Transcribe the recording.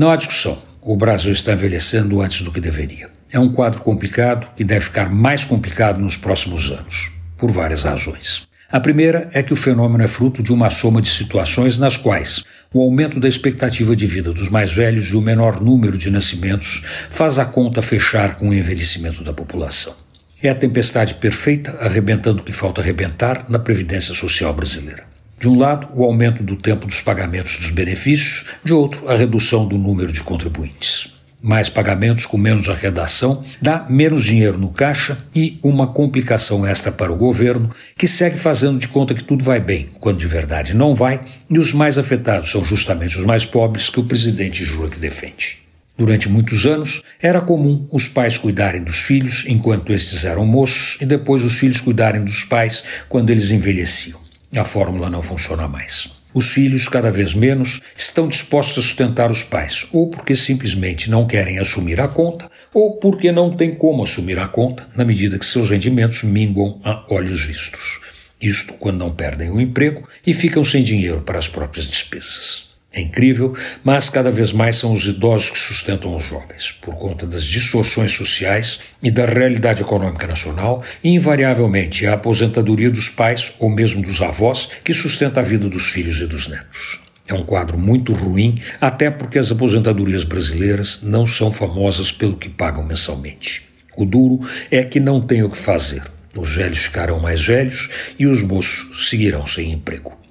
Não há discussão. O Brasil está envelhecendo antes do que deveria. É um quadro complicado e deve ficar mais complicado nos próximos anos, por várias razões. A primeira é que o fenômeno é fruto de uma soma de situações nas quais o aumento da expectativa de vida dos mais velhos e o menor número de nascimentos faz a conta fechar com o envelhecimento da população. É a tempestade perfeita arrebentando o que falta arrebentar na Previdência Social brasileira. De um lado, o aumento do tempo dos pagamentos dos benefícios, de outro, a redução do número de contribuintes mais pagamentos com menos arrecadação, dá menos dinheiro no caixa e uma complicação extra para o governo, que segue fazendo de conta que tudo vai bem, quando de verdade não vai, e os mais afetados são justamente os mais pobres que o presidente jura que defende. Durante muitos anos, era comum os pais cuidarem dos filhos enquanto estes eram moços e depois os filhos cuidarem dos pais quando eles envelheciam. A fórmula não funciona mais. Os filhos, cada vez menos, estão dispostos a sustentar os pais, ou porque simplesmente não querem assumir a conta, ou porque não têm como assumir a conta, na medida que seus rendimentos minguam a olhos vistos. Isto quando não perdem o emprego e ficam sem dinheiro para as próprias despesas. É incrível, mas cada vez mais são os idosos que sustentam os jovens, por conta das distorções sociais e da realidade econômica nacional, e invariavelmente a aposentadoria dos pais ou mesmo dos avós que sustenta a vida dos filhos e dos netos. É um quadro muito ruim, até porque as aposentadorias brasileiras não são famosas pelo que pagam mensalmente. O duro é que não tem o que fazer. Os velhos ficarão mais velhos e os moços seguirão sem emprego.